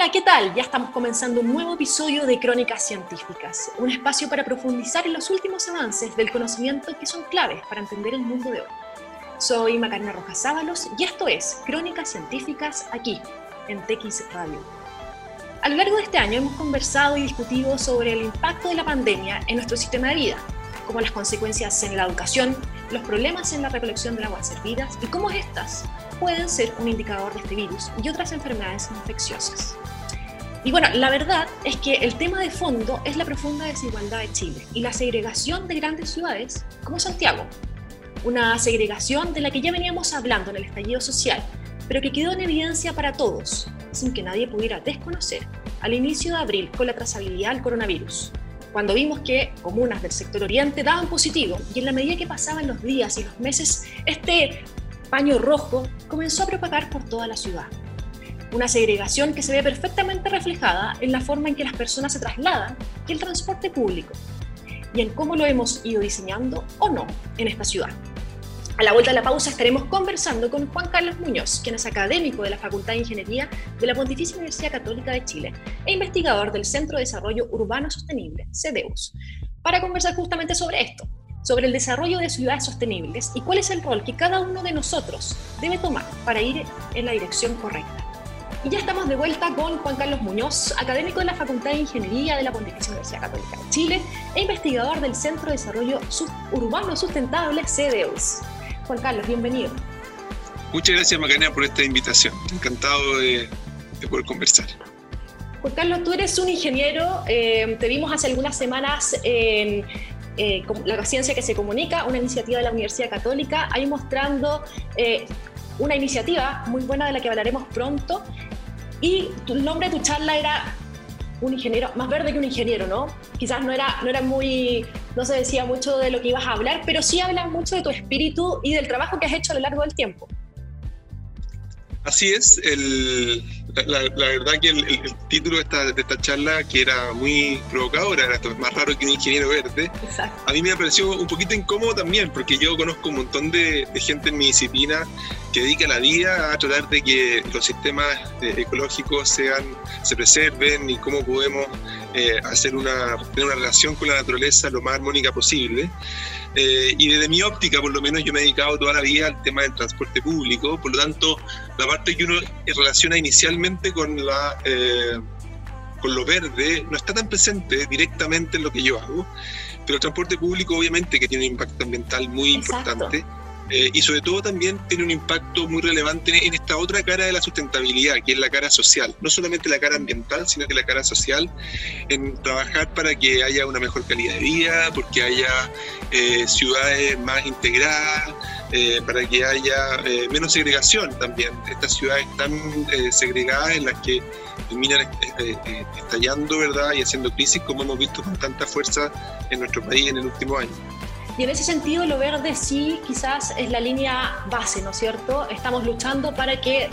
Hola, ¿qué tal? Ya estamos comenzando un nuevo episodio de Crónicas Científicas, un espacio para profundizar en los últimos avances del conocimiento que son claves para entender el mundo de hoy. Soy Macarena Rojas Sábalos y esto es Crónicas Científicas aquí, en TX Radio. A lo largo de este año hemos conversado y discutido sobre el impacto de la pandemia en nuestro sistema de vida, como las consecuencias en la educación, los problemas en la recolección de aguas servidas y cómo estas pueden ser un indicador de este virus y otras enfermedades infecciosas. Y bueno, la verdad es que el tema de fondo es la profunda desigualdad de Chile y la segregación de grandes ciudades como Santiago. Una segregación de la que ya veníamos hablando en el estallido social, pero que quedó en evidencia para todos, sin que nadie pudiera desconocer, al inicio de abril con la trazabilidad del coronavirus, cuando vimos que comunas del sector oriente daban positivo y en la medida que pasaban los días y los meses, este paño rojo comenzó a propagar por toda la ciudad. Una segregación que se ve perfectamente reflejada en la forma en que las personas se trasladan y el transporte público, y en cómo lo hemos ido diseñando o no en esta ciudad. A la vuelta de la pausa estaremos conversando con Juan Carlos Muñoz, quien es académico de la Facultad de Ingeniería de la Pontificia Universidad Católica de Chile e investigador del Centro de Desarrollo Urbano Sostenible, CEDEUS, para conversar justamente sobre esto, sobre el desarrollo de ciudades sostenibles y cuál es el rol que cada uno de nosotros debe tomar para ir en la dirección correcta. Y ya estamos de vuelta con Juan Carlos Muñoz, académico de la Facultad de Ingeniería de la Pontificia Universidad Católica de Chile e investigador del Centro de Desarrollo Urbano Sustentable CDUS. Juan Carlos, bienvenido. Muchas gracias Macarena por esta invitación. Encantado de, poder conversar. Juan Carlos, tú eres un ingeniero, eh, te vimos hace algunas semanas en eh, la ciencia que se comunica, una iniciativa de la Universidad Católica, ahí mostrando eh, una iniciativa muy buena de la que hablaremos pronto. Y el nombre de tu charla era un ingeniero, más verde que un ingeniero, ¿no? Quizás no era, no era muy, no se decía mucho de lo que ibas a hablar, pero sí hablas mucho de tu espíritu y del trabajo que has hecho a lo largo del tiempo. Así es, el, la, verdad que el, título de esta, de esta, charla, que era muy provocadora, era más raro que un ingeniero verde, a mí me pareció un poquito incómodo también, porque yo conozco un montón de, gente en mi disciplina que dedica la vida a tratar de que los sistemas eh, ecológicos sean, se preserven y cómo podemos eh, hacer una, tener una relación con la naturaleza lo más armónica posible. Eh, y desde mi óptica, por lo menos, yo me he dedicado toda la vida al tema del transporte público, por lo tanto, la parte que uno relaciona inicialmente con, la, eh, con lo verde no está tan presente directamente en lo que yo hago, pero el transporte público obviamente que tiene un impacto ambiental muy importante eh, y sobre todo también tiene un impacto muy relevante en esta otra cara de la sustentabilidad, que es la cara social. No solamente la cara ambiental, sino que la cara social, en trabajar para que haya una mejor calidad de vida, porque haya eh, ciudades más integradas, eh, para que haya menos segregación también. Estas ciudades tan segregadas en las que terminan estallando, ¿verdad? Y haciendo crisis, como hemos visto con tanta fuerza en nuestro país en el último año. Y en ese sentido, lo verde sí quizás es la línea base, ¿no es cierto? Estamos luchando para que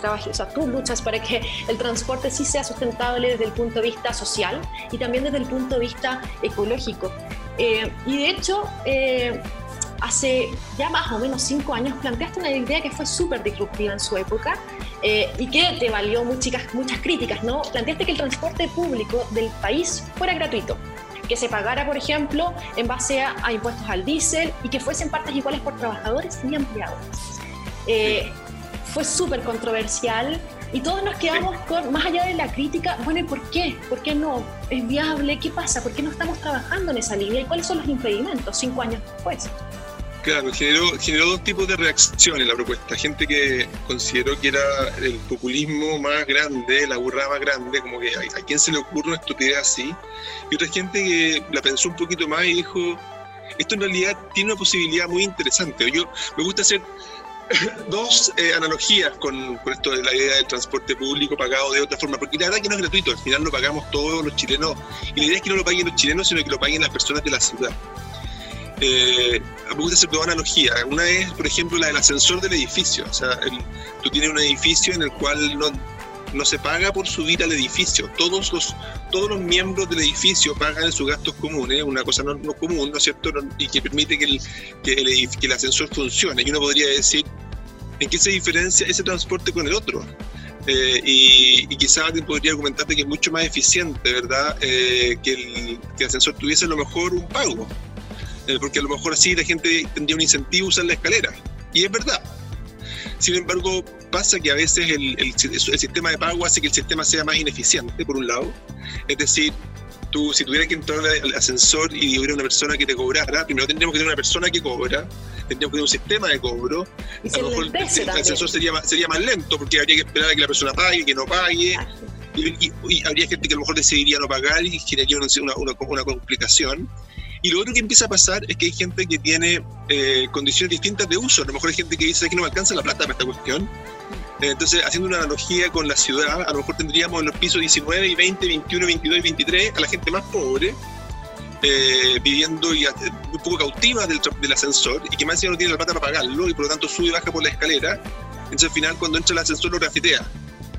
trabaje, o sea, tú luchas para que el transporte sí sea sustentable desde el punto de vista social y también desde el punto de vista ecológico. Eh, y de hecho, eh, hace ya más o menos cinco años planteaste una idea que fue súper disruptiva en su época eh, y que te valió muchas, muchas críticas, ¿no? Planteaste que el transporte público del país fuera gratuito que se pagara, por ejemplo, en base a, impuestos al diésel y que fuesen partes iguales por trabajadores y empleados. Eh, fue súper controversial y todos nos quedamos con, más allá de la crítica, bueno, ¿y por qué? ¿Por qué no? ¿Es viable? ¿Qué pasa? ¿Por qué no estamos trabajando en esa línea? ¿Y cuáles son los impedimentos cinco años después? Claro, generó, generó dos tipos de reacciones la propuesta. Gente que consideró que era el populismo más grande, la burra más grande, como que a, quién se le ocurre una estupidez así. Y otra gente que la pensó un poquito más y dijo, esto en realidad tiene una posibilidad muy interesante. Yo me gusta hacer dos eh, analogías con, con, esto de la idea del transporte público pagado de otra forma, porque la verdad que no es gratuito, al final lo pagamos todos los chilenos, y la idea es que no lo paguen los chilenos, sino que lo paguen las personas de la ciudad. Eh, me gusta hacer dos analogías. Una es, por ejemplo, la del ascensor del edificio. O sea, tú tienes un edificio en el cual no, se paga por subir al edificio. Todos los, todos los miembros del edificio pagan sus gastos comunes, una cosa no, común, ¿no es cierto? Y que permite que el, el, el ascensor funcione. Y uno podría decir, ¿en qué se diferencia ese transporte con el otro? Eh, y, y quizás alguien podría argumentarte que es mucho más eficiente, ¿verdad? Eh, que, el, el, ascensor tuviese a lo mejor un pago, porque a lo mejor así la gente tendría un incentivo a usar la escalera. Y es verdad. Sin embargo, pasa que a veces el, el, el sistema de pago hace que el sistema sea más ineficiente, por un lado. Es decir, tú, si tuvieras que entrar al ascensor y hubiera una persona que te cobrara, primero tendríamos que tener una persona que cobra, tendríamos que tener un sistema de cobro. Y a lo mejor el, ascensor sería más, sería más lento porque habría que esperar a que la persona pague, que no pague. Y, y, y, habría gente que a lo mejor decidiría no pagar y generaría una, una, una, complicación. Y lo otro que empieza a pasar es que hay gente que tiene eh, condiciones distintas de uso. A lo mejor hay gente que dice que no me alcanza la plata para esta cuestión. Entonces, haciendo una analogía con la ciudad, a lo mejor tendríamos en los pisos 19 y 20, 21, 22 y 23 a la gente más pobre, eh, viviendo y un poco cautiva del, del, ascensor y que más encima no tiene la plata para pagarlo y por lo tanto sube y baja por la escalera. Entonces, al final, cuando entra el ascensor, lo grafitea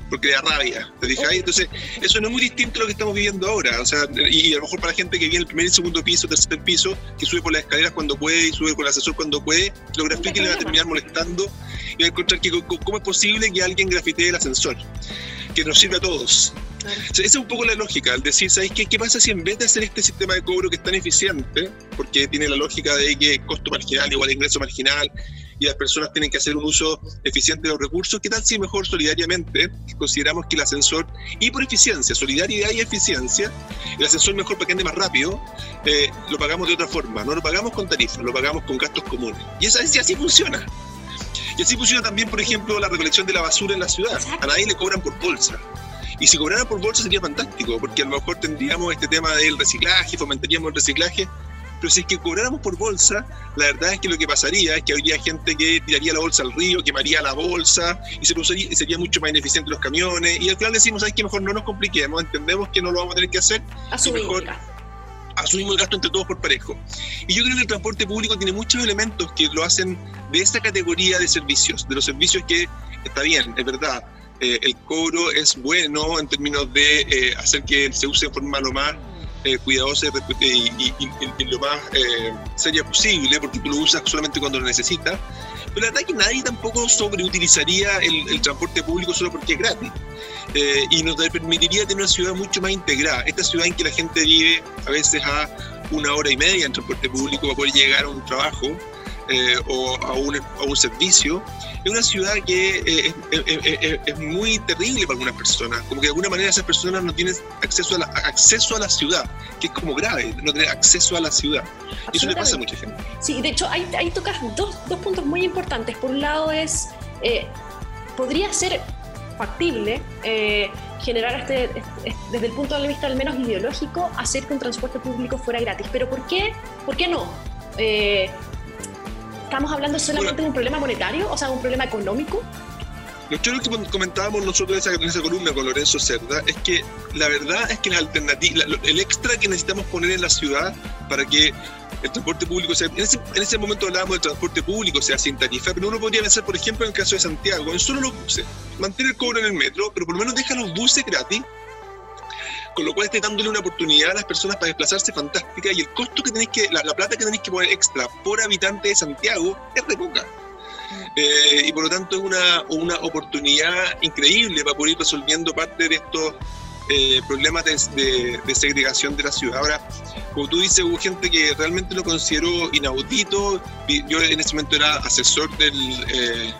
porque da rabia, ¿te fijas? Entonces, eso no es muy distinto a lo que estamos viviendo ahora, o sea, y a lo mejor para la gente que viene el primer y segundo piso, tercer piso, que sube por las escaleras cuando puede y sube con el ascensor cuando puede, lo grafique y le va a terminar molestando y va a encontrar que cómo es posible que alguien grafitee el ascensor, que nos sirve a todos. O sea, esa es un poco la lógica, al decir, ¿sabes qué? ¿Qué pasa si en vez de hacer este sistema de cobro que es tan eficiente, porque tiene la lógica de que costo marginal igual a ingreso marginal, y las personas tienen que hacer un uso eficiente de los recursos, ¿qué tal si mejor solidariamente consideramos que el ascensor, y por eficiencia, solidaridad y eficiencia, el ascensor mejor para que ande más rápido, eh, lo pagamos de otra forma, no lo pagamos con tarifas, lo pagamos con gastos comunes. Y eso, así, así funciona. Y así funciona también, por ejemplo, la recolección de la basura en la ciudad. A nadie le cobran por bolsa. Y si cobraran por bolsa sería fantástico, porque a lo mejor tendríamos este tema del reciclaje, fomentaríamos el reciclaje, pero si es que cobráramos por bolsa, la verdad es que lo que pasaría es que habría gente que tiraría la bolsa al río, quemaría la bolsa y se usaría, sería mucho más ineficiente los camiones. Y al final decimos, ¿sabes que Mejor no nos compliquemos, entendemos que no lo vamos a tener que hacer. Asumimos mejor asumimos el gasto entre todos por parejo. Y yo creo que el transporte público tiene muchos elementos que lo hacen de esta categoría de servicios, de los servicios que está bien, es verdad. Eh, el cobro es bueno en términos de eh, hacer que se use de forma lo más eh, cuidadosa y, y, y, y, lo más eh, seria posible, porque tú lo usas solamente cuando lo necesitas. Pero la verdad es que nadie tampoco sobreutilizaría el, el transporte público solo porque es gratis. Eh, y nos permitiría tener una ciudad mucho más integrada. Esta ciudad en que la gente vive a veces a una hora y media en transporte público para poder llegar a un trabajo eh, o a un, a un, servicio, es una ciudad que eh, es, es, es, muy terrible para algunas personas. Como que de alguna manera esas personas no tienen acceso a la, acceso a la ciudad, que es como grave, no tener acceso a la ciudad. Y eso le pasa a mucha gente. Sí, de hecho, ahí, ahí tocas dos, dos puntos muy importantes. Por un lado es, eh, podría ser factible eh, generar este, este, desde el punto de vista al menos ideológico, hacer que un transporte público fuera gratis. Pero ¿por qué, ¿por qué no? Eh, ¿Estamos hablando solamente bueno, de un problema monetario, o sea, un problema económico? Lo que comentábamos nosotros en esa, en esa, columna con Lorenzo Cerda es que la verdad es que la alternativa, el extra que necesitamos poner en la ciudad para que el transporte público sea, en ese, en ese momento hablábamos del transporte público, sea sin tarifa, pero uno podría pensar, por ejemplo, en el caso de Santiago, en solo los buses, mantener el cobro en el metro, pero por lo menos deja los buses gratis con lo cual esté dándole una oportunidad a las personas para desplazarse fantástica y el costo que tenéis que, la, la plata que tenéis que poner extra por habitante de Santiago es de poca. Eh, y por lo tanto es una, una oportunidad increíble para poder ir resolviendo parte de estos eh, problemas de, segregación de la ciudad. Ahora, como tú dices, hubo gente que realmente lo consideró inaudito. Yo en ese momento era asesor del... Eh,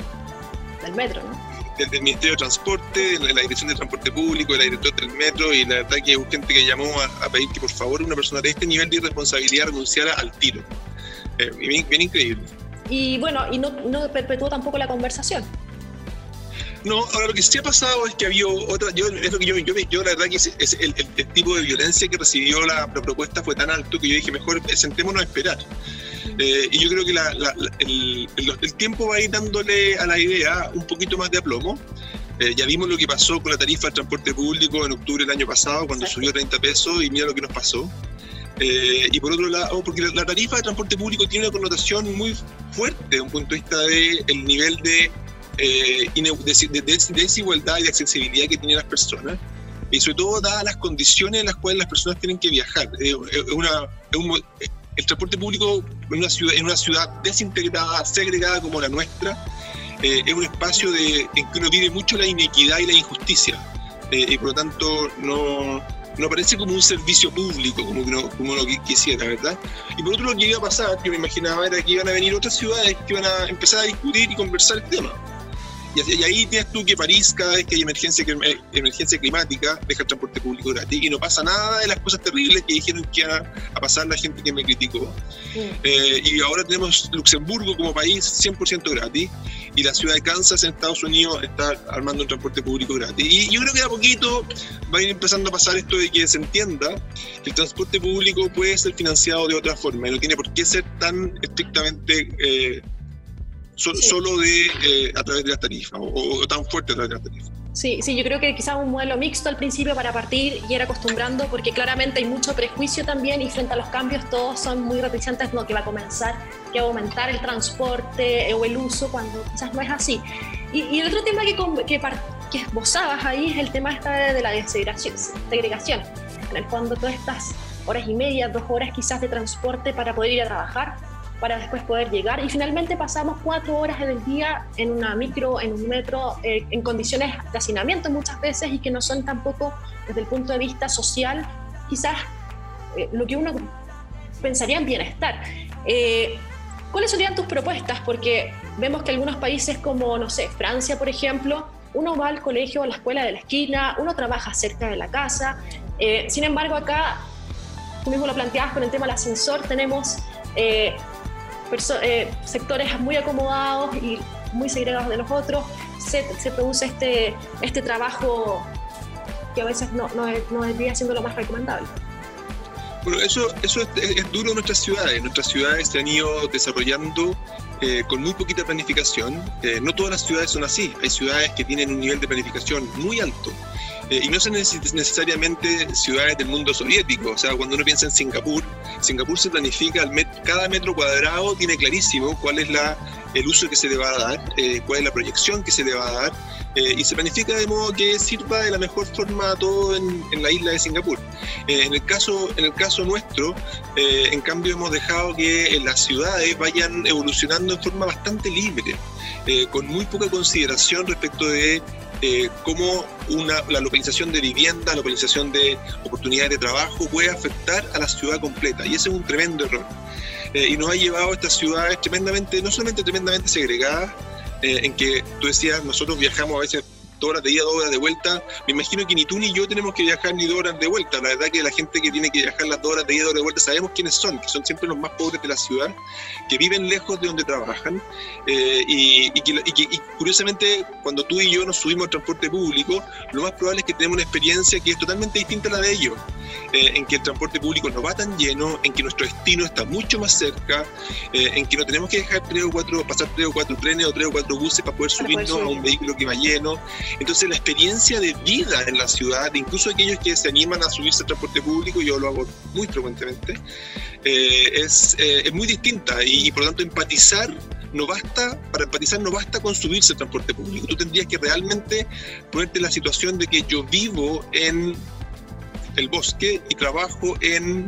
del metro, ¿no? Del, del, Ministerio de Transporte, de la Dirección de Transporte Público, de la Dirección del Metro, y la verdad que hubo gente que llamó a, a, pedir que por favor una persona de este nivel de irresponsabilidad renunciara al tiro. Eh, bien, bien, increíble. Y bueno, y no, no perpetuó tampoco la conversación. No, ahora lo que sí ha pasado es que había otra, yo, es lo que yo, yo, yo la verdad que es, es el, el, el, tipo de violencia que recibió la, la, propuesta fue tan alto que yo dije, mejor sentémonos a esperar. Eh, y yo creo que la, la, el, el, tiempo va a ir dándole a la idea un poquito más de aplomo. Eh, ya vimos lo que pasó con la tarifa del transporte público en octubre del año pasado, cuando subió 30 pesos, y mira lo que nos pasó. Eh, y por otro lado, porque la, la, tarifa de transporte público tiene una connotación muy fuerte desde un punto de vista del de nivel de, eh, de, de, desigualdad y de accesibilidad que tienen las personas, y sobre todo dadas las condiciones en las cuales las personas tienen que viajar. es una, es un, el transporte público en una ciudad, desintegrada, segregada como la nuestra, eh, es un espacio de, en que uno vive mucho la inequidad y la injusticia. Eh, y por lo tanto no, no parece como un servicio público, como, uno, como lo quisiera, ¿verdad? Y por otro lo que iba a pasar, que me imaginaba era que iban a venir otras ciudades que iban a empezar a discutir y conversar el tema. Y, ahí tienes tú que París, cada vez que hay emergencia, eh, emergencia climática, deja el transporte público gratis y no pasa nada de las cosas terribles que dijeron que iba a pasar la gente que me criticó. Eh, y ahora tenemos Luxemburgo como país 100% gratis y la ciudad de Kansas en Estados Unidos está armando un transporte público gratis. Y yo creo que a poquito va a ir empezando a pasar esto de que se entienda que el transporte público puede ser financiado de otra forma y no tiene por qué ser tan estrictamente... Eh, solo de eh, a través de las tarifas o, tan fuerte a través de las tarifas. Sí, sí, yo creo que quizás un modelo mixto al principio para partir y ir acostumbrando, porque claramente hay mucho prejuicio también y frente a los cambios todos son muy reticentes, no, que va a comenzar, que va a aumentar el transporte o el uso, cuando quizás no es así. Y, el otro tema que, que, que esbozabas ahí es el tema esta de la segregación. En el fondo, todas estas horas y media, dos horas quizás de transporte para poder ir a trabajar, para después poder llegar. Y finalmente pasamos cuatro horas del día en una micro, en un metro, eh, en condiciones de hacinamiento muchas veces y que no son tampoco desde el punto de vista social quizás eh, lo que uno pensaría en bienestar. Eh, ¿Cuáles serían tus propuestas? Porque vemos que algunos países como, no sé, Francia, por ejemplo, uno va al colegio, a la escuela de la esquina, uno trabaja cerca de la casa. sin embargo, acá, tú mismo lo planteabas con el tema del ascensor, tenemos eh, sectores muy acomodados y muy segregados de los otros, se, se produce este, este trabajo que a veces no, no, no debería siendo lo más recomendable. Bueno, eso, eso es, duro en nuestras ciudades. Nuestras ciudades se han ido desarrollando eh, con muy poquita planificación. Eh, no todas las ciudades son así. Hay ciudades que tienen un nivel de planificación muy alto. Eh, y no son necesariamente ciudades del mundo soviético. O sea, cuando uno piensa en Singapur, Singapur se planifica, al cada metro cuadrado tiene clarísimo cuál es la, el uso que se le va a dar, eh, cuál es la proyección que se le va a dar, eh, y se planifica de modo que sirva de la mejor forma a todo en, en la isla de Singapur. en, el caso, en el caso nuestro, en cambio, hemos dejado que las ciudades vayan evolucionando en forma bastante libre, con muy poca consideración respecto de eh, cómo una, la localización de vivienda, localización de oportunidades de trabajo puede afectar a la ciudad completa. Y ese es un tremendo error. Eh, y nos ha llevado a estas ciudades tremendamente, no solamente tremendamente segregadas, eh, en que tú decías, nosotros viajamos a veces dos horas de ida, dos horas de vuelta. Me imagino que ni tú ni yo tenemos que viajar ni dos horas de vuelta. La verdad que la gente que tiene que viajar las dos horas de ida, dos horas de vuelta, sabemos quiénes son, que son siempre los más pobres de la ciudad, que viven lejos de donde trabajan. Eh, y, y, curiosamente, cuando tú y yo nos subimos al transporte público, lo más probable es que tenemos una experiencia que es totalmente distinta a la de ellos. Eh, en que el transporte público no va tan lleno, en que nuestro destino está mucho más cerca, eh, en que no tenemos que dejar tres o cuatro, pasar tres o cuatro trenes o tres o cuatro buses para poder subirnos a un vehículo que va lleno. Entonces la experiencia de vida en la ciudad, incluso aquellos que se animan a subirse al transporte público, yo lo hago muy frecuentemente, eh, es, es, muy distinta y, por lo tanto empatizar no basta, para empatizar no basta con subirse al transporte público, tú tendrías que realmente ponerte en la situación de que yo vivo en el bosque y trabajo en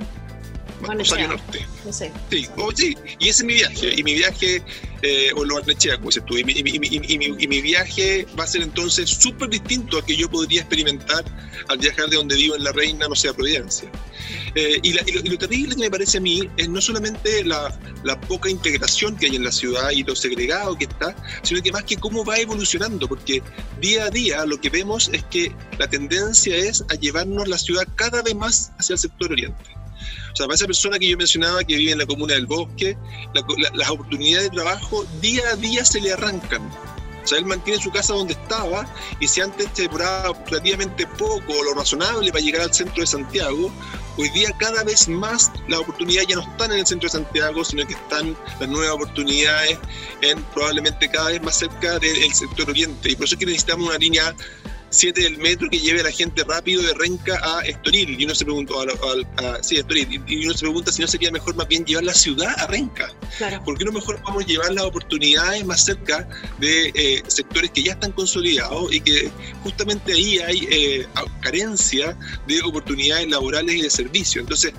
Rosario Norte. No sé. Sí, oh, sí, y ese es mi viaje. Y mi viaje, eh, o lo Arnechea, como dices tú, y mi, y, mi, y, mi, viaje va a ser entonces súper distinto a que yo podría experimentar al viajar de donde vivo en La Reina, no sé, a Providencia. Eh, y, lo, terrible que me parece a mí es no solamente la, la, poca integración que hay en la ciudad y lo segregado que está, sino que más que cómo va evolucionando, porque día a día lo que vemos es que la tendencia es a llevarnos la ciudad cada vez más hacia el sector oriente. O sea, para esa persona que yo mencionaba que vive en la comuna del bosque, las oportunidades de trabajo día a día se le arrancan. O sea, él mantiene su casa donde estaba y si antes se demoraba relativamente poco o lo razonable para llegar al centro de Santiago, hoy día cada vez más las oportunidades ya no están en el centro de Santiago, sino que están las nuevas oportunidades en probablemente cada vez más cerca del sector oriente. Y por eso es que necesitamos una línea 7 del metro que lleve a la gente rápido de Renca a Estoril. Y uno se pregunta, sí, Estoril, y uno se pregunta si no sería mejor más bien llevar la ciudad a Renca. Claro. ¿Por qué no mejor vamos a llevar las oportunidades más cerca de eh, sectores que ya están consolidados y que justamente ahí hay eh, carencia de oportunidades laborales y de servicio? Entonces,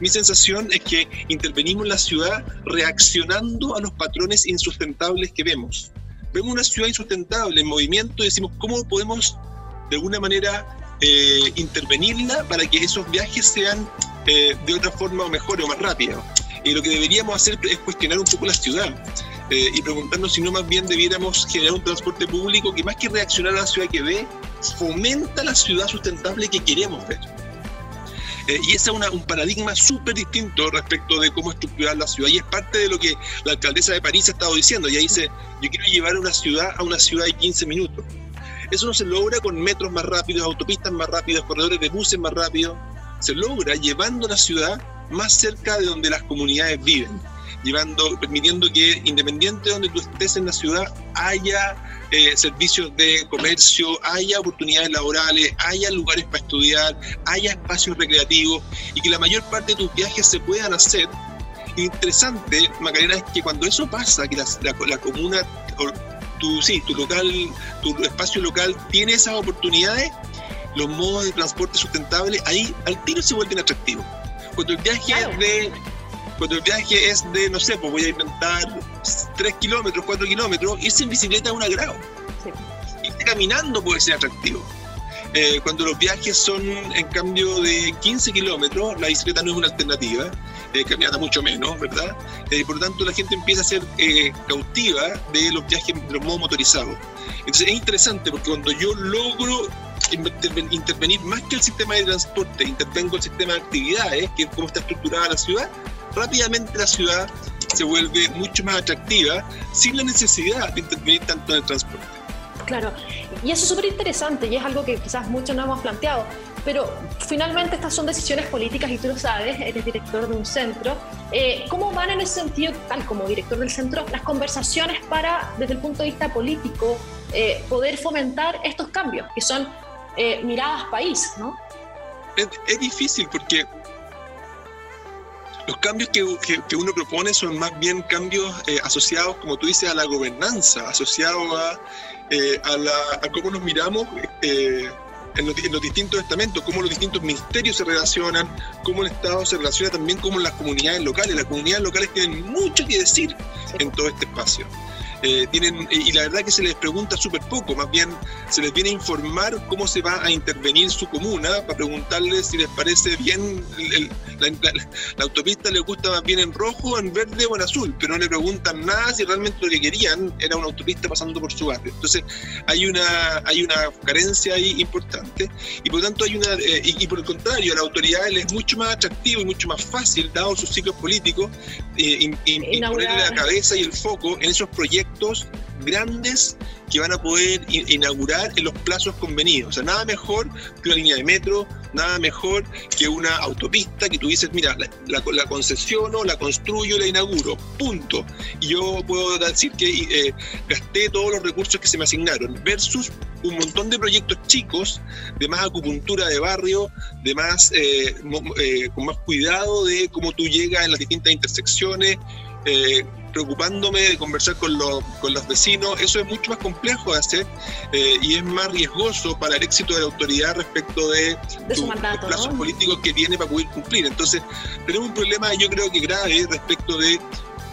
mi sensación es que intervenimos en la ciudad reaccionando a los patrones insustentables que vemos vemos una ciudad insustentable en movimiento y decimos, ¿cómo podemos de alguna manera eh, intervenirla para que esos viajes sean eh, de otra forma o mejor o más rápidos? Y lo que deberíamos hacer es cuestionar un poco la ciudad. Eh, y preguntarnos si no más bien debiéramos generar un transporte público que más que reaccionar a la ciudad que ve, fomenta la ciudad sustentable que queremos ver. Eh, y ese es un paradigma súper distinto respecto de cómo estructurar la ciudad. Y es parte de lo que la alcaldesa de París ha estado diciendo. Ella dice, yo quiero llevar una ciudad a una ciudad de 15 minutos. Eso no se logra con metros más rápidos, autopistas más rápidas, corredores de buses más rápidos. Se logra llevando la ciudad más cerca de donde las comunidades viven llevando, permitiendo que independiente de donde tú estés en la ciudad haya eh, servicios de comercio, haya oportunidades laborales, haya lugares para estudiar, haya espacios recreativos y que la mayor parte de tus viajes se puedan hacer. Interesante, Macarena, es que cuando eso pasa, que la, la, comuna, tu, sí, tu local, tu espacio local tiene esas oportunidades, los modos de transporte sustentable ahí al tiro se vuelven atractivos. Cuando el viaje es de cuando el viaje es de, no sé, pues voy a inventar 3 kilómetros, 4 kilómetros, irse en bicicleta es un agrado. Irse caminando puede ser atractivo. Eh, cuando los viajes son en cambio de 15 kilómetros, la bicicleta no es una alternativa, eh, caminata mucho menos, ¿verdad? Eh, por lo tanto, la gente empieza a ser eh, cautiva de los viajes, de los modos motorizados. Entonces, es interesante porque cuando yo logro intervenir más que el sistema de transporte, intervengo el sistema de actividades, que es cómo está estructurada la ciudad, rápidamente la ciudad se vuelve mucho más atractiva sin la necesidad de intervenir tanto en el transporte. Claro, y eso es súper interesante y es algo que quizás muchos no hemos planteado, pero finalmente estas son decisiones políticas y tú lo sabes, eres director de un centro. Eh, ¿Cómo van en ese sentido, tal como director del centro, las conversaciones para, desde el punto de vista político, eh, poder fomentar estos cambios, que son eh, miradas país, ¿no? es difícil porque los cambios que, uno propone son más bien cambios asociados, como tú dices, a la gobernanza, asociados a, a, cómo nos miramos en, los, distintos estamentos, cómo los distintos ministerios se relacionan, cómo el Estado se relaciona también con las comunidades locales. Las comunidades locales tienen mucho que decir en todo este espacio. Eh, tienen, y la verdad que se les pregunta súper poco, más bien se les viene a informar cómo se va a intervenir su comuna para preguntarles si les parece bien, la, autopista les gusta más bien en rojo, en verde o en azul, pero no le preguntan nada si realmente lo que querían era una autopista pasando por su barrio. Entonces hay una, hay una carencia ahí importante y por lo tanto hay una, eh, y, por el contrario, a la autoridad les es mucho más atractivo y mucho más fácil, dado sus ciclos políticos, eh, ponerle la cabeza y el foco en esos proyectos grandes que van a poder inaugurar en los plazos convenidos. O sea, nada mejor que una línea de metro, nada mejor que una autopista que tú dices, mira, la, concesiono, la construyo, la inauguro, punto. Y yo puedo decir que eh, gasté todos los recursos que se me asignaron, versus un montón de proyectos chicos, de más acupuntura de barrio, de más, eh, eh, con más cuidado de cómo tú llegas en las distintas intersecciones, preocupándome de conversar con los, con los vecinos, eso es mucho más complejo de hacer eh, y es más riesgoso para el éxito de la autoridad respecto de, los plazos políticos que tiene para poder cumplir. Entonces, tenemos un problema yo creo que grave respecto de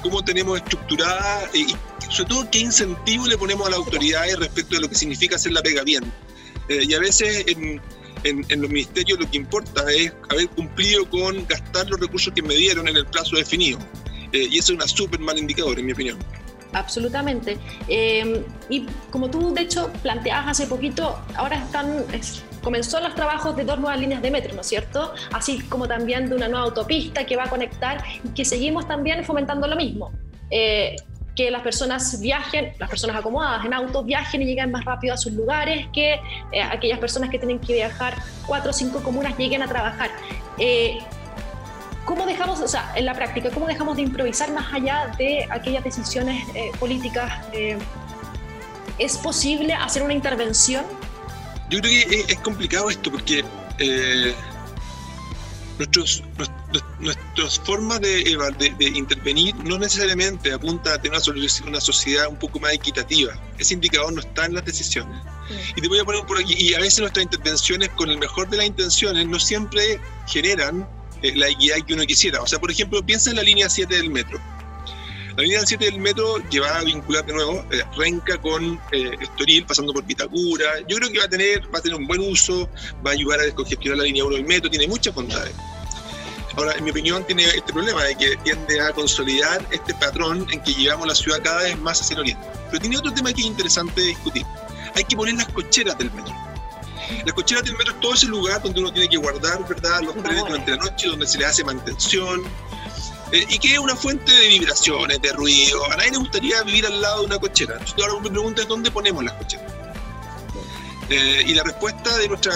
cómo tenemos estructurada y, sobre todo qué incentivo le ponemos a las autoridades respecto de lo que significa hacer la pega bien. Eh, y a veces en, en, los ministerios lo que importa es haber cumplido con gastar los recursos que me dieron en el plazo definido. Eh, y eso es una súper mal indicador, en mi opinión. Absolutamente. Em, y como tú, de hecho, planteabas hace poquito, ahora están, comenzó los trabajos de dos nuevas líneas de metro, ¿no es cierto? Así como también de una nueva autopista que va a conectar y que seguimos también fomentando lo mismo. Eh, que las personas viajen, las personas acomodadas en auto viajen y lleguen más rápido a sus lugares, que eh, aquellas personas que tienen que viajar cuatro o cinco comunas lleguen a trabajar. ¿Cómo dejamos, o sea, en la práctica, cómo dejamos de improvisar más allá de aquellas decisiones eh, políticas? Eh, ¿Es posible hacer una intervención? Yo creo que es, complicado esto porque eh, nuestros, nuestras formas de, de, intervenir no necesariamente apunta a tener una, una, sociedad un poco más equitativa. Ese indicador no está en las decisiones. Y te voy a poner por aquí, y a veces nuestras intervenciones con el mejor de las intenciones no siempre generan eh, la equidad que uno quisiera. O sea, por ejemplo, piensa en la línea 7 del metro. La línea 7 del metro que va a vincular de nuevo eh, Renca con eh, Estoril, pasando por Vitacura. Yo creo que va a tener va a tener un buen uso, va a ayudar a descongestionar la línea 1 del metro, tiene muchas bondades. Ahora, en mi opinión, tiene este problema de que tiende a consolidar este patrón en que llevamos la ciudad cada vez más hacia el oriente. Pero tiene otro tema que es interesante discutir. Hay que poner las cocheras del metro. Las cocheras del metro es todo ese lugar donde uno tiene que guardar ¿verdad? los trenes durante la noche, donde se le hace mantención, eh, y que es una fuente de vibraciones, de ruido. A nadie le gustaría vivir al lado de una cochera. Entonces, ahora me pregunta es dónde ponemos las cocheras. Eh, y la respuesta de nuestras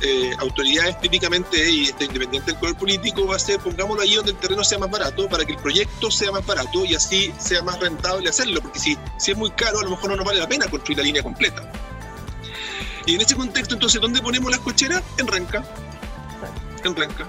eh, autoridades, típicamente y este, independiente del color político, va a ser pongámoslo allí donde el terreno sea más barato, para que el proyecto sea más barato y así sea más rentable hacerlo, porque si, si es muy caro, a lo mejor no nos vale la pena construir la línea completa. Y en ese contexto, entonces, ¿dónde ponemos las cocheras? En Renca. En Renca.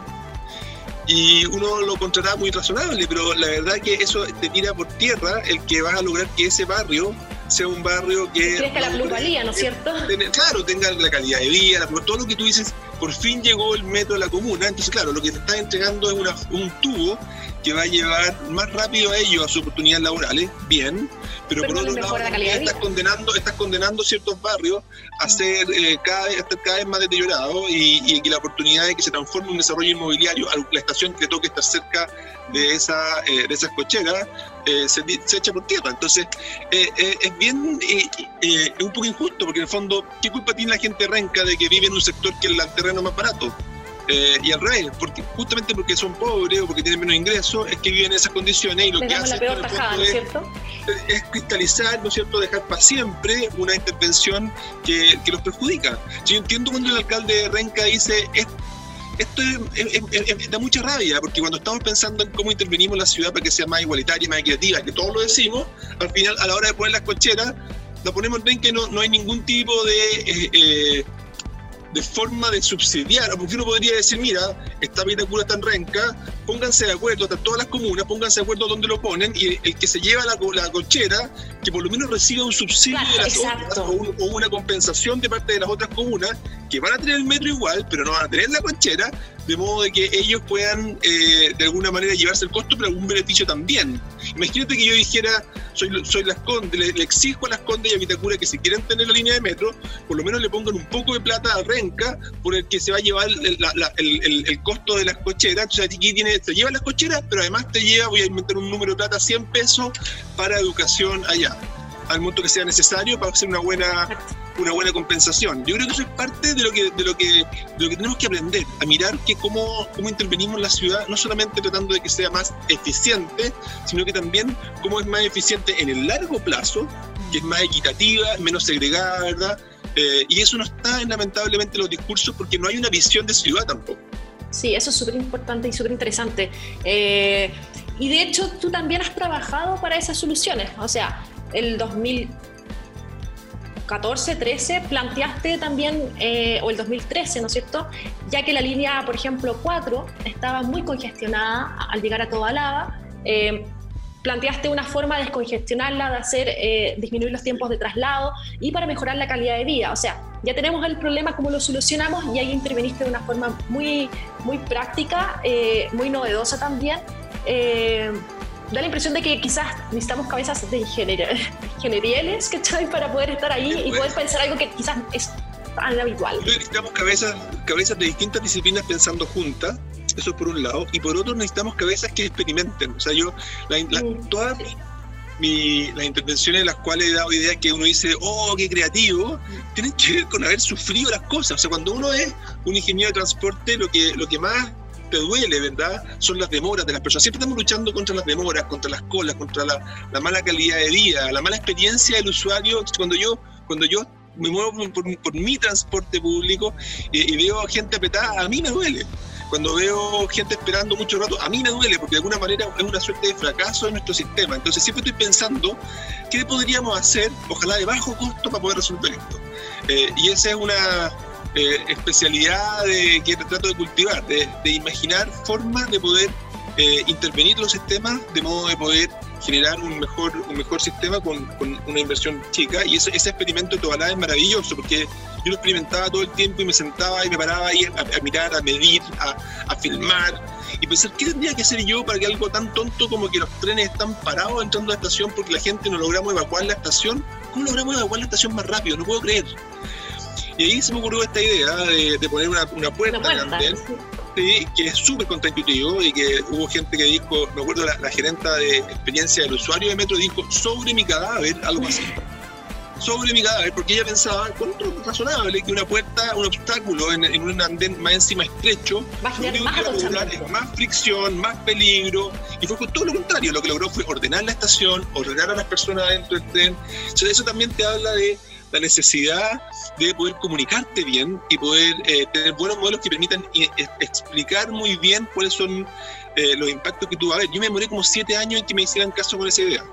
Y uno lo encontrará muy razonable, pero la verdad que eso te tira por tierra el que vas a lograr que ese barrio sea un barrio que... Crezca la plusvalía, ¿no es cierto? claro, tenga la calidad de vida, todo lo que tú dices, por fin llegó el metro de la comuna, entonces claro, lo que te está entregando es una, un tubo que va a llevar más rápido a ellos a sus oportunidades laborales, bien, pero, por otro lado estás condenando, estás condenando ciertos barrios a ser eh, cada, vez, cada vez más deteriorados y, y, que la oportunidad de que se transforme un desarrollo inmobiliario, la estación que toque estar cerca de, esa, eh, de esas cocheras, eh, se, echa por tierra. Entonces, es bien, es un poco injusto, porque en el fondo, ¿qué culpa tiene la gente renca de que vive en un sector que es el terreno más barato? Eh, y al revés, porque, justamente porque son pobres o porque tienen menos ingresos, es que viven en esas condiciones y lo que hacen es, cristalizar, ¿no es cierto?, dejar para siempre una intervención que, que los perjudica. Yo entiendo cuando el alcalde de Renca dice, esto da mucha rabia, porque cuando estamos pensando en cómo intervenimos en la ciudad para que sea más igualitaria, más equitativa, que todos lo decimos, al final, a la hora de poner las cocheras, la ponemos en y no, no hay ningún tipo de... Eh, eh, de forma de subsidiar, porque uno podría decir, mira, esta Vitacura está en renca, pónganse de acuerdo, todas las comunas, pónganse de acuerdo dónde lo ponen, y el que se lleva la, la cochera, que por lo menos reciba un subsidio de las otras, o, una compensación de parte de las otras comunas, que van a tener el metro igual, pero no van a tener la cochera, de modo de que ellos puedan eh, de alguna manera llevarse el costo, pero algún beneficio también. Imagínate que yo dijera, soy, soy las Condes, le, exijo a las Condes y a Vitacura que si quieren tener la línea de metro, por lo menos le pongan un poco de plata a Renca por el que se va a llevar el, el, costo de las cocheras. Entonces aquí tiene, te lleva las cocheras, pero además te lleva, voy a inventar un número de plata, 100 pesos para educación allá al monto que sea necesario para hacer una buena una buena compensación. Yo creo que eso es parte de lo que de lo que de lo que tenemos que aprender, a mirar que cómo, cómo intervenimos en la ciudad, no solamente tratando de que sea más eficiente, sino que también cómo es más eficiente en el largo plazo, que es más equitativa, menos segregada, ¿verdad? Eh, y eso no está lamentablemente en los discursos porque no hay una visión de ciudad tampoco. Sí, eso es súper importante y súper interesante. Eh, y de hecho, tú también has trabajado para esas soluciones. O sea, el 2014, 13, planteaste también, eh, o el 2013, ¿no es cierto? Ya que la línea, por ejemplo, 4 estaba muy congestionada al llegar a toda lava. Eh, planteaste una forma de descongestionarla, de hacer eh, disminuir los tiempos de traslado y para mejorar la calidad de vida. O sea, ya tenemos el problema, cómo lo solucionamos y ahí interveniste de una forma muy, muy práctica, muy novedosa también da la impresión de que quizás necesitamos cabezas de ingenierías, ¿cachai? Para poder estar ahí y poder pensar algo que quizás es tan habitual. necesitamos cabezas, cabezas de distintas disciplinas pensando juntas, eso por un lado, y por otro necesitamos cabezas que experimenten. O sea, yo, la, mm. todas las intervenciones en las cuales he dado idea que uno dice, oh, qué creativo, tienen que ver con haber sufrido las cosas. O sea, cuando uno es un ingeniero de transporte, lo que, lo que más te duele, ¿verdad? Son las demoras de las personas. Siempre estamos luchando contra las demoras, contra las colas, contra la, mala calidad de vida, la mala experiencia del usuario. Cuando yo, cuando yo me muevo por, mi transporte público y, y, veo gente apretada, a mí me duele. Cuando veo gente esperando mucho rato, a mí me duele porque de alguna manera es una suerte de fracaso en nuestro sistema. Entonces siempre estoy pensando qué podríamos hacer, ojalá de bajo costo, para poder resolver esto. Eh, y esa es una, eh, especialidad que trato de cultivar, de, imaginar formas de poder eh, intervenir los sistemas de modo de poder generar un mejor, un mejor sistema con, una inversión chica. Y ese experimento de Tobalá es maravilloso porque yo lo experimentaba todo el tiempo y me sentaba y me paraba ahí a, mirar, a medir, a, filmar. y pensar qué tendría que hacer yo para que algo tan tonto como que los trenes están parados entrando a la estación porque la gente no logramos evacuar la estación, ¿cómo logramos evacuar la estación más rápido? No puedo creer. Y ahí se me ocurrió esta idea de, poner una, puerta, que es súper contraintuitivo y que hubo gente que dijo, me acuerdo la, la gerenta de experiencia del usuario de metro dijo, sobre mi cadáver, algo así. Sobre mi cadáver, porque ella pensaba, con razonable, que una puerta, un obstáculo en, un andén más encima estrecho, va a generar más, más fricción, más peligro, y fue todo lo contrario, lo que logró fue ordenar la estación, ordenar a las personas dentro del tren, Entonces, eso también te habla de la necesidad de poder comunicarte bien y poder eh, tener buenos modelos que permitan eh, explicar muy bien cuáles son eh, los impactos que vas a ver. Yo me demoré como siete años en que me hicieran caso con esa idea.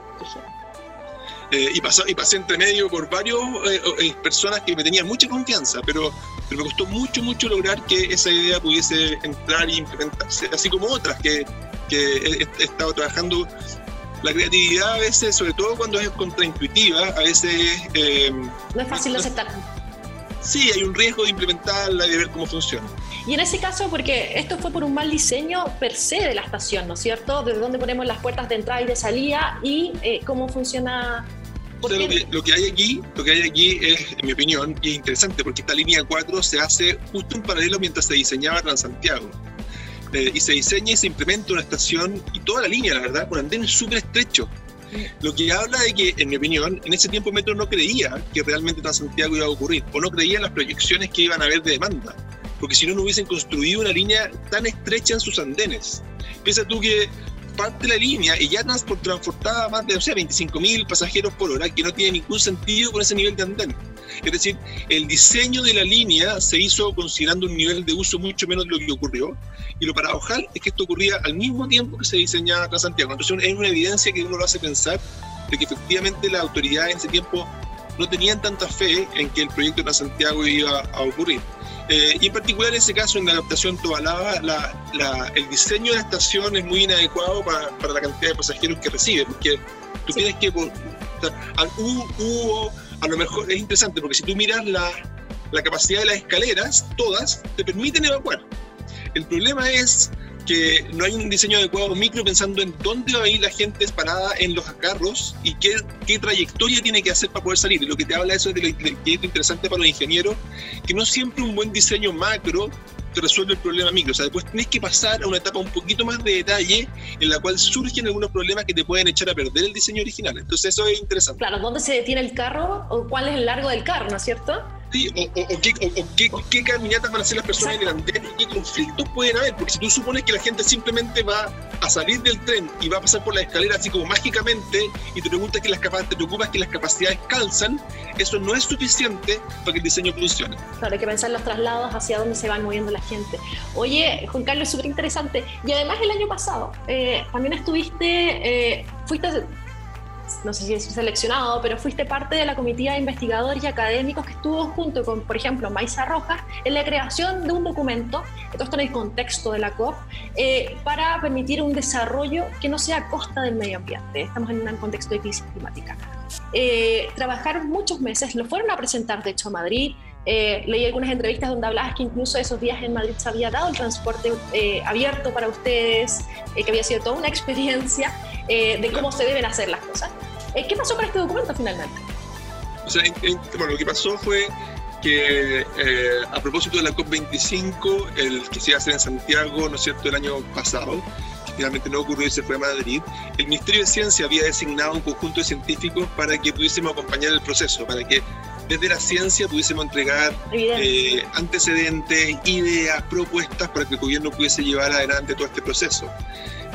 Eh, y, pasó, y pasé entre medio por varias eh, eh, personas que me tenían mucha confianza, pero, pero, me costó mucho, mucho lograr que esa idea pudiese entrar y implementarse, así como otras que, que he, estado trabajando. La creatividad a veces, sobre todo cuando es contraintuitiva, a veces... no es fácil de aceptar. Sí, hay un riesgo de implementarla y de ver cómo funciona. Y en ese caso, porque esto fue por un mal diseño per se de la estación, ¿no es cierto? Desde dónde ponemos las puertas de entrada y de salida y cómo funciona lo, que, hay aquí, lo que hay aquí es, en mi opinión, y es interesante porque esta línea 4 se hace justo en paralelo mientras se diseñaba Transantiago. Eh, y se diseña y se implementa una estación y toda la línea, la verdad, con andenes súper estrechos. Lo que habla de que, en mi opinión, en ese tiempo Metro no creía que realmente Transantiago iba a ocurrir, o no creía en las proyecciones que iban a haber de demanda, porque si no, no hubiesen construido una línea tan estrecha en sus andenes. Piensa tú que parte de la línea y ya transportaba más de o sea, 25.000 pasajeros por hora, que no tiene ningún sentido con ese nivel de andén. Es decir, el diseño de la línea se hizo considerando un nivel de uso mucho menos de lo que ocurrió. Y lo paradojal es que esto ocurría al mismo tiempo que se diseñaba Transantiago. Entonces es una evidencia que uno lo hace pensar de que efectivamente las autoridades en ese tiempo no tenían tanta fe en que el proyecto de Transantiago iba a ocurrir. Eh, y en particular en ese caso, en la adaptación Tobalaba, la, el diseño de la estación es muy inadecuado para, para la cantidad de pasajeros que recibe, porque tú tienes que... hubo, a lo mejor es interesante, porque si tú miras la, la capacidad de las escaleras, todas te permiten evacuar. El problema es que no hay un diseño adecuado micro pensando en dónde va a ir la gente parada en los carros y qué, trayectoria tiene que hacer para poder salir. Y lo que te habla es de lo interesante para los ingenieros, que no siempre un buen diseño macro te resuelve el problema micro. O sea, después tenés que pasar a una etapa un poquito más de detalle en la cual surgen algunos problemas que te pueden echar a perder el diseño original. Entonces eso es interesante. Claro, ¿dónde se detiene el carro o cuál es el largo del carro, ¿no es cierto? O, qué, caminatas van a hacer las personas en andén y qué conflictos pueden haber, porque si tú supones que la gente simplemente va a salir del tren y va a pasar por la escalera así como mágicamente y te preguntas que las te preocupas que las capacidades calzan, eso no es suficiente para que el diseño funcione. Claro, hay que pensar los traslados hacia dónde se van moviendo la gente. Oye, Juan Carlos, súper interesante. Y además el año pasado eh, también estuviste, eh, fuiste no sé si es seleccionado, pero fuiste parte de la comitiva de investigadores y académicos que estuvo junto con, por ejemplo, Maisa Rojas, en la creación de un documento, esto está en el contexto de la COP, eh, para permitir un desarrollo que no sea a costa del medio ambiente. Estamos en un contexto de crisis climática. Eh, trabajaron muchos meses, lo fueron a presentar, de hecho, a Madrid. Eh, leí algunas entrevistas donde hablabas que incluso esos días en Madrid se había dado el transporte abierto para ustedes, que había sido toda una experiencia de cómo se deben hacer las cosas. Eh, ¿Qué pasó con este documento finalmente? O sea, bueno, lo que pasó fue que eh, a propósito de la COP25, el que se iba a hacer en Santiago, ¿no es cierto?, el año pasado, que finalmente no ocurrió y se fue a Madrid, el Ministerio de Ciencia había designado un conjunto de científicos para que pudiésemos acompañar el proceso, para que desde la ciencia pudiésemos entregar eh, antecedentes, ideas, propuestas para que el gobierno pudiese llevar adelante todo este proceso.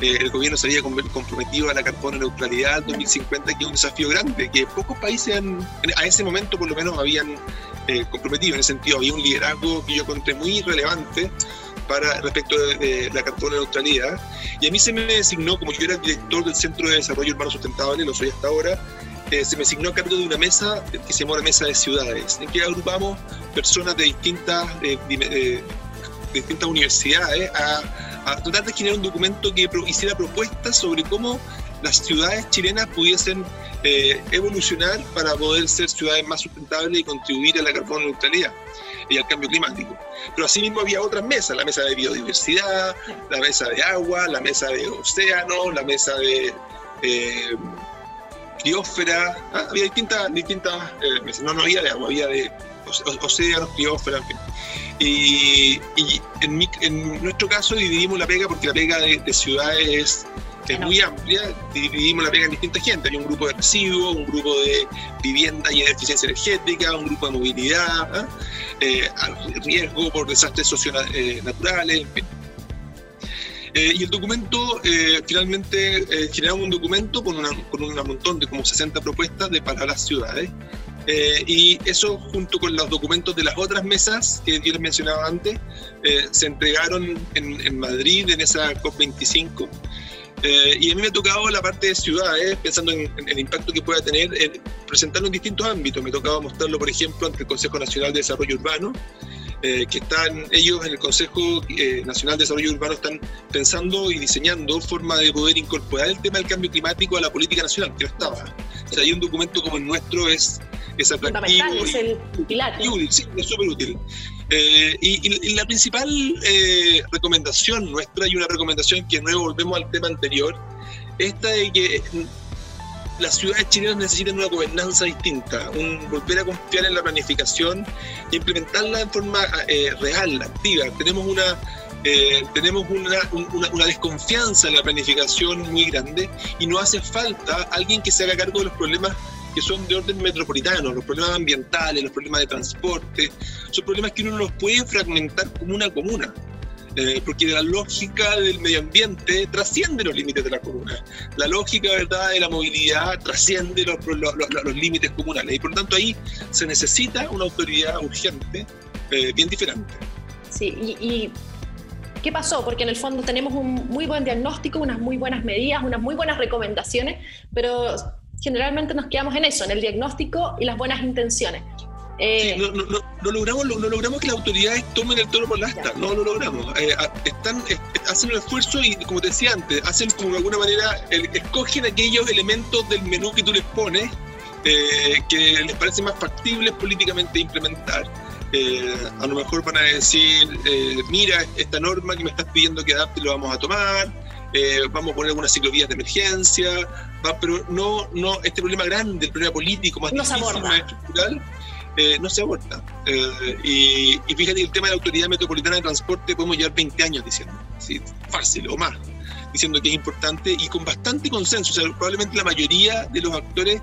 Eh, el gobierno se había comprometido a la carbono neutralidad 2050, que es un desafío grande, que pocos países a ese momento por lo menos habían eh, comprometido. En ese sentido, había un liderazgo que yo encontré muy relevante para respecto de, la carbono neutralidad. Y a mí se me designó, como yo era director del Centro de Desarrollo Urbano Sustentable, lo soy hasta ahora, eh, se me asignó a cargo de una mesa que se llama la Mesa de Ciudades, en que agrupamos personas de distintas, de distintas universidades a tratar de generar un documento que hiciera propuestas sobre cómo las ciudades chilenas pudiesen eh, evolucionar para poder ser ciudades más sustentables y contribuir a la carbono neutralidad. y al cambio climático. Pero asimismo había otras mesas, la mesa de biodiversidad, la mesa de agua, la mesa de océano, la mesa de eh, criósfera, ah, había distintas, distintas eh, no, no había de agua, había de océanos, criósfera, en fin. Y, en, nuestro caso dividimos la pega porque la pega de, ciudades es, muy amplia, dividimos la pega en distintas gente. Hay un grupo de residuos, un grupo de vivienda y de eficiencia energética, un grupo de movilidad, ¿ah? eh, riesgo por desastres socionaturales, en fin. Eh, y el documento, eh, finalmente, eh, generamos un documento con, con un montón de como 60 propuestas de, para las ciudades. Eh, y eso junto con los documentos de las otras mesas que yo les mencionaba antes, se entregaron en, en, Madrid en esa COP25. y a mí me ha tocado la parte de ciudades, pensando en, el impacto que pueda tener, presentarlo en distintos ámbitos. Me tocaba mostrarlo, por ejemplo, ante el Consejo Nacional de Desarrollo Urbano, eh, que están ellos en el Consejo eh, Nacional de Desarrollo Urbano están pensando y diseñando forma de poder incorporar el tema del cambio climático a la política nacional, que no estaba. O sea, hay un documento como el nuestro es, es atractivo. es el pilar. Y útil, sí, es súper útil. Eh, y, la principal recomendación nuestra, y una recomendación que nuevo volvemos al tema anterior, esta de que las ciudades chilenas necesitan una gobernanza distinta, un volver a confiar en la planificación e implementarla en forma eh, real, activa. Tenemos una eh, tenemos una, una, desconfianza en la planificación muy grande y no hace falta alguien que se haga cargo de los problemas que son de orden metropolitano, los problemas ambientales, los problemas de transporte, son problemas que uno no los puede fragmentar comuna a comuna. Eh, porque la lógica del medio ambiente trasciende los límites de la comuna. La lógica ¿verdad? de la movilidad trasciende los, los, límites comunales y por lo tanto ahí se necesita una autoridad urgente, eh, bien diferente. Sí, y, ¿qué pasó? Porque en el fondo tenemos un muy buen diagnóstico, unas muy buenas medidas, unas muy buenas recomendaciones, pero generalmente nos quedamos en eso, en el diagnóstico y las buenas intenciones. Eh, no, no, no, logramos, no, logramos que las autoridades tomen el toro por la asta, no lo logramos. Eh, están, hacen un esfuerzo y, como te decía antes, hacen como de alguna manera, escogen aquellos elementos del menú que tú les pones eh, que les parece más factibles políticamente implementar. a lo mejor van a decir, mira, esta norma que me estás pidiendo que adapte lo vamos a tomar, vamos a poner algunas ciclovías de emergencia, pero no, no este problema grande, el problema político más difícil, más estructural, eh, no se aborta. Eh, y, fíjate que el tema de la Autoridad Metropolitana de Transporte podemos llevar 20 años diciendo, ¿sí? fácil o más, diciendo que es importante y con bastante consenso. Probablemente la mayoría de los actores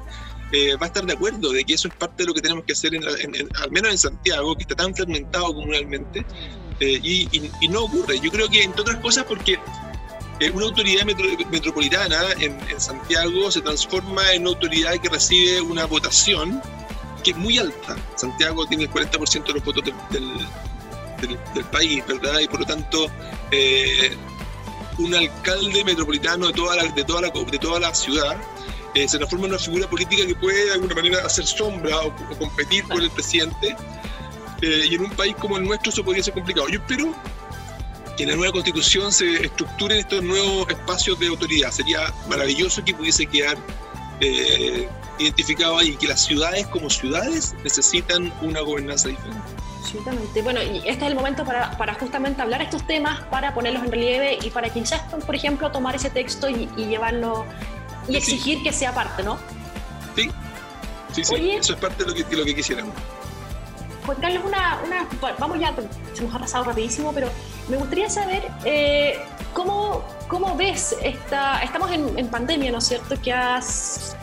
eh, va a estar de acuerdo de que eso es parte de lo que tenemos que hacer, al menos en Santiago, que está tan fragmentado comunalmente, y, no ocurre. Yo creo que, entre otras cosas, porque una autoridad metropolitana en, en, Santiago se transforma en una autoridad que recibe una votación que es muy alta. Santiago tiene el 40% de los votos del, del, país, ¿verdad? Y por lo tanto, eh, un alcalde metropolitano de toda la, de toda la, de toda la ciudad eh, se transforma en una figura política que puede de alguna manera hacer sombra o, competir con el presidente. Eh, y en un país como el nuestro eso podría ser complicado. Yo espero que en la nueva constitución se estructuren estos nuevos espacios de autoridad. Sería maravilloso que pudiese quedar eh, identificado ahí que las ciudades como ciudades necesitan una gobernanza diferente. Absolutamente. Bueno, y este es el momento para, para, justamente hablar estos temas, para ponerlos en relieve y para quizás, por ejemplo, tomar ese texto y, llevarlo y exigir que sea parte, ¿no? Sí, sí, sí. eso es parte de lo que, lo que quisiéramos. Juan Carlos, una, una, vamos ya, se nos ha pasado rapidísimo, pero me gustaría saber eh, cómo, cómo ves esta, estamos en, pandemia, ¿no es cierto? Que has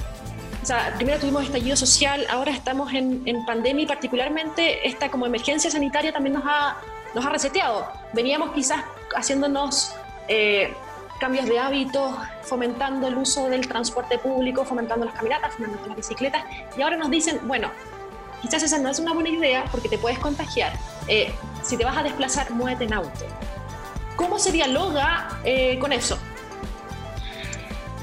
o sea, primero tuvimos estallido social, ahora estamos en, pandemia y particularmente esta como emergencia sanitaria también nos ha, nos ha reseteado. Veníamos quizás haciéndonos eh, cambios de hábitos, fomentando el uso del transporte público, fomentando las caminatas, fomentando las bicicletas, y ahora nos dicen, bueno, quizás esa no es una buena idea porque te puedes contagiar. Eh, si te vas a desplazar, muévete en auto. ¿Cómo se dialoga eh, con eso?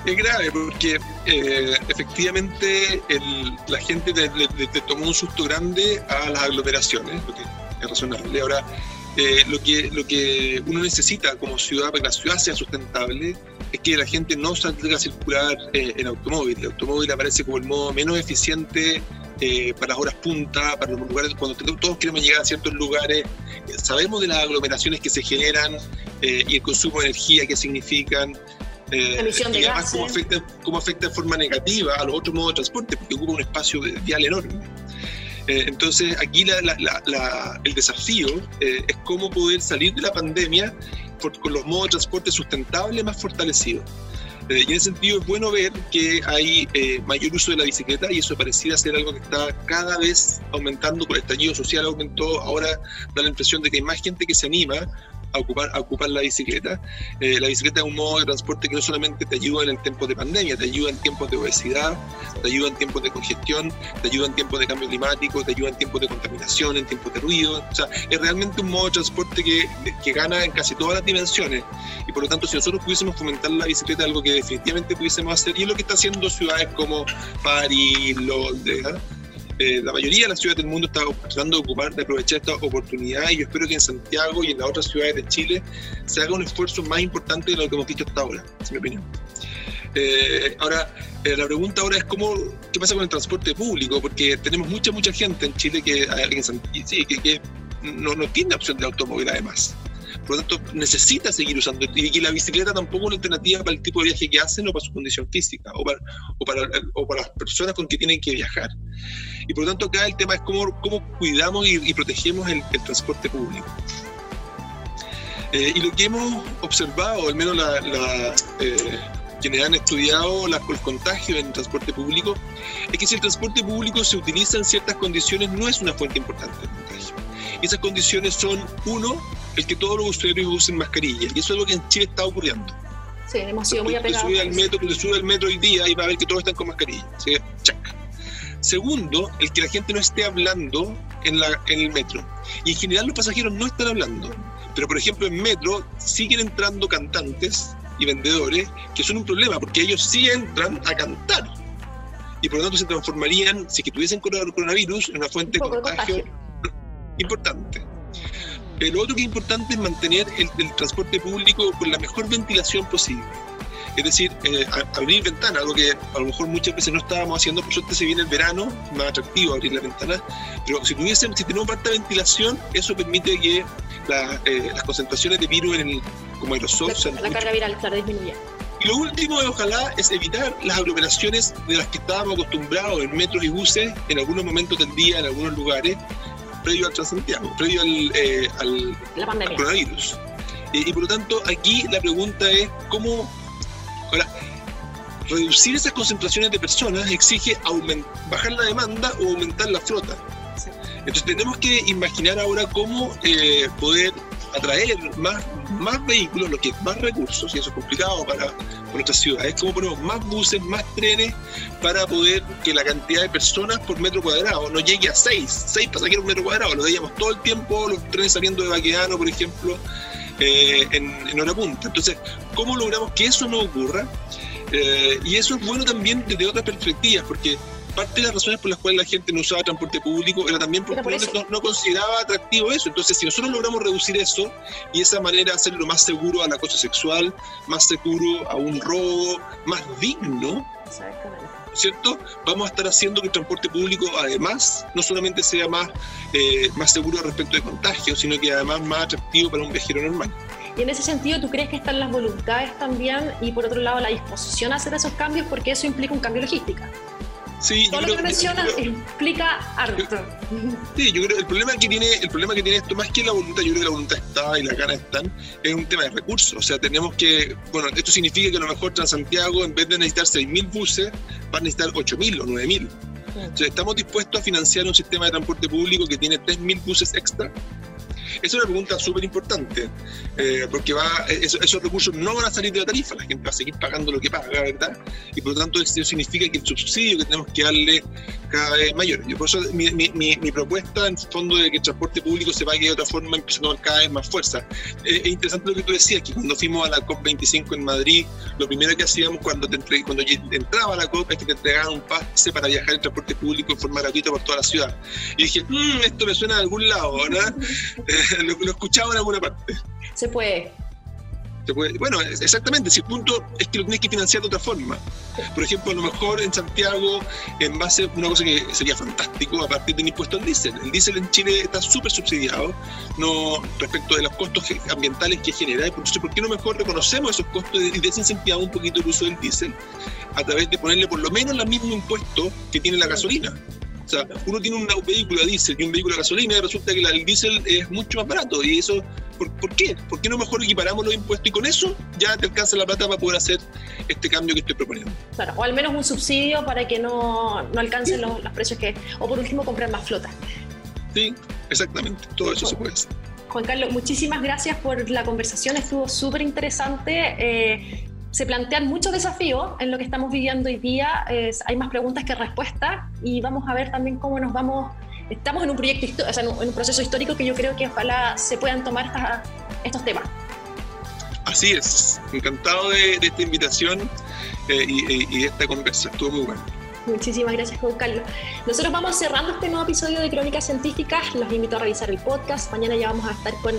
es grave porque eh, efectivamente la gente le, tomó un susto grande a las aglomeraciones, lo que es razonable. Ahora, eh, lo, que, lo que uno necesita como ciudad, para que la ciudad sea sustentable, es que la gente no salga a circular eh, en automóvil. El automóvil aparece como el modo menos eficiente eh, para las horas punta, para los lugares cuando todos queremos llegar a ciertos lugares. sabemos de las aglomeraciones que se generan y el consumo de energía que significan. Eh, y además cómo afecta, cómo afecta de forma negativa a los otros modos de transporte, porque ocupa un espacio vial enorme. Eh, entonces, aquí el desafío eh, es cómo poder salir de la pandemia con los modos de transporte sustentables más fortalecidos. Y en ese sentido es bueno ver que hay mayor uso de la bicicleta y eso pareciera ser algo que está cada vez aumentando por el estallido social, aumentó, ahora da la impresión de que hay más gente que se anima a ocupar, a ocupar la bicicleta. Eh, la bicicleta es un modo de transporte que no solamente te ayuda en el tiempo de pandemia, te ayuda en tiempos de obesidad, te ayuda en tiempos de congestión, te ayuda en tiempos de cambio climático, te ayuda en tiempos de contaminación, en tiempos de ruido. O sea, es realmente un modo de transporte que, que gana en casi todas las dimensiones. Y por lo tanto, si nosotros pudiésemos fomentar la bicicleta, algo que definitivamente pudiésemos hacer, y es lo que está haciendo ciudades como París, Londres, ¿ah? Eh, la mayoría de las ciudades del mundo está tratando de ocupar, de aprovechar esta oportunidad y yo espero que en Santiago y en las otras ciudades de Chile se haga un esfuerzo más importante de lo que hemos visto hasta ahora, es mi opinión. Eh, ahora, eh, la pregunta ahora es cómo, qué pasa con el transporte público, porque tenemos mucha, mucha gente en Chile que, que, no, tiene opción de automóvil además. Por lo tanto, necesita seguir usando. Y, la bicicleta tampoco es una alternativa para el tipo de viaje que hacen o para su condición física o para, o para las personas con que tienen que viajar. Y por lo tanto, acá el tema es cómo, cómo cuidamos y, protegemos el, transporte público. Eh, y lo que hemos observado, al menos la, eh, quienes han estudiado la, los contagios en el transporte público, es que si el transporte público se utiliza en ciertas condiciones, no es una fuente importante de contagio. Esas condiciones son, uno, el que todos los usuarios usen mascarilla. Y eso es lo que en Chile está ocurriendo. Sí, hemos sido muy apegados. Sube al metro, que sube al metro hoy día y va a ver que todos están con mascarilla. Segundo, el que la gente no esté hablando en, la, en el metro. Y en general los pasajeros no están hablando. Pero por ejemplo en metro siguen entrando cantantes y vendedores que son un problema porque ellos sí entran a cantar. Y por lo tanto se transformarían, si que tuviesen coronavirus, en una fuente de contagio importante. Lo otro que es importante es mantener el, transporte público con la mejor ventilación posible. Es decir, eh, abrir ventanas, algo que a lo mejor muchas veces no estábamos haciendo, por suerte se viene el verano, más atractivo abrir la ventana, pero si, tuviesen, si tenemos falta ventilación, eso permite que eh, las concentraciones de virus en el, como aerosol... La, la carga viral, claro, disminuya. Y lo último, ojalá, es evitar las aglomeraciones de las que estábamos acostumbrados en metros y buses en algunos momentos del día, en algunos lugares, previo al Transantiago, previo al, eh, coronavirus. y por lo tanto, aquí la pregunta es cómo. Ahora, reducir esas concentraciones de personas exige bajar la demanda o aumentar la flota. Entonces tenemos que imaginar ahora cómo eh, poder atraer más, más vehículos, lo que es más recursos, y eso es complicado para, nuestras ciudades, cómo ponemos más buses, más trenes para poder que la cantidad de personas por metro cuadrado no llegue a seis, seis pasajeros por metro cuadrado, lo veíamos todo el tiempo, los trenes saliendo de Baquedano, por ejemplo, eh, en, en hora punta. Entonces, ¿cómo logramos que eso no ocurra? Eh, y eso es bueno también desde otras perspectivas, porque parte de las razones por las cuales la gente no usaba transporte público era también porque no, consideraba atractivo eso. Entonces, si nosotros logramos reducir eso y de esa manera hacerlo más seguro al acoso sexual, más seguro a un robo, más digno, ¿cierto? Vamos a estar haciendo que el transporte público, además, no solamente sea más, eh, más seguro respecto de contagios, sino que además más atractivo para un viajero normal. Y en ese sentido, ¿tú crees que están las voluntades también y por otro lado la disposición a hacer esos cambios? Porque eso implica un cambio logística. Sí, Todo lo que mencionas explica harto. Sí, yo creo el problema que tiene el problema que tiene esto más que la voluntad, yo creo que la voluntad está y las ganas están, es un tema de recursos. O sea, tenemos que, bueno, esto significa que a lo mejor Transantiago en vez de necesitar 6.000 buses, va a necesitar 8.000 o 9.000. O sea, estamos dispuestos a financiar un sistema de transporte público que tiene 3.000 buses extra esa es una pregunta súper importante, eh, porque va, esos, recursos no van a salir de la tarifa, la gente va a seguir pagando lo que paga, ¿verdad? Y por lo tanto eso significa que el subsidio que tenemos que darle cada vez mayor. Y por eso mi, mi, mi, propuesta en el fondo de que el transporte público se pague de otra forma empieza a tomar cada vez más fuerza. es interesante lo que tú decías, que cuando fuimos a la COP25 en Madrid, lo primero que hacíamos cuando, te cuando entraba a la COP es que te entregaban un pase para viajar en transporte público en forma gratuita por toda la ciudad. Y dije, mmm, esto me suena de algún lado, ¿verdad? lo, lo escuchaba en alguna parte. Se puede. bueno, exactamente, si el punto es que lo tienes que financiar de otra forma. Por ejemplo, a lo mejor en Santiago, en base a una cosa que sería fantástico, a partir del impuesto al diésel. El diésel en Chile está súper subsidiado no respecto de los costos ambientales que genera. Entonces, ¿por qué no mejor reconocemos esos costos y desincentivamos un poquito el uso del diésel a través de ponerle por lo menos el mismo impuesto que tiene la gasolina? O sea, uno tiene un vehículo a diésel y un vehículo a gasolina y resulta que el diésel es mucho más barato. ¿Y eso por, qué? ¿Por qué no mejor equiparamos los impuestos y con eso ya te alcanza la plata para poder hacer este cambio que estoy proponiendo? Claro, o al menos un subsidio para que no, no alcancen los, precios que... O por último comprar más flota. Sí, exactamente. Todo eso se puede hacer. Juan Carlos, muchísimas gracias por la conversación, estuvo súper interesante. Eh, se plantean muchos desafíos en lo que estamos viviendo hoy día. hay más preguntas que respuestas y vamos a ver también cómo nos vamos. Estamos en un proyecto, o sea, en un proceso histórico que yo creo que ojalá se puedan tomar estos temas. Así es, encantado de, esta invitación eh, y, de esta conversa, estuvo muy bueno. Muchísimas gracias, Juan Carlos. Nosotros vamos cerrando este nuevo episodio de Crónicas Científicas. Los invito a revisar el podcast. Mañana ya vamos a estar con,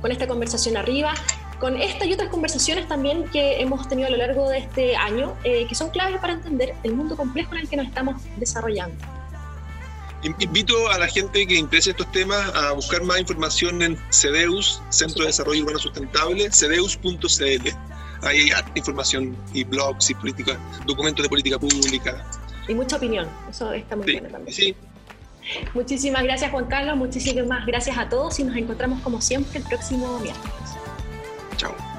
con esta conversación arriba con esta y otras conversaciones también que hemos tenido a lo largo de este año, eh, que son claves para entender el mundo complejo en el que nos estamos desarrollando. Invito a la gente que interese estos temas a buscar más información en CEDEUS, Centro de Desarrollo Urbano Sustentable, cedeus.cl. Ahí hay información y blogs y política, documentos de política pública. Y mucha opinión, eso está muy bien también. Sí. Muchísimas gracias Juan Carlos, muchísimas gracias a todos y nos encontramos como siempre el próximo miércoles. Chao.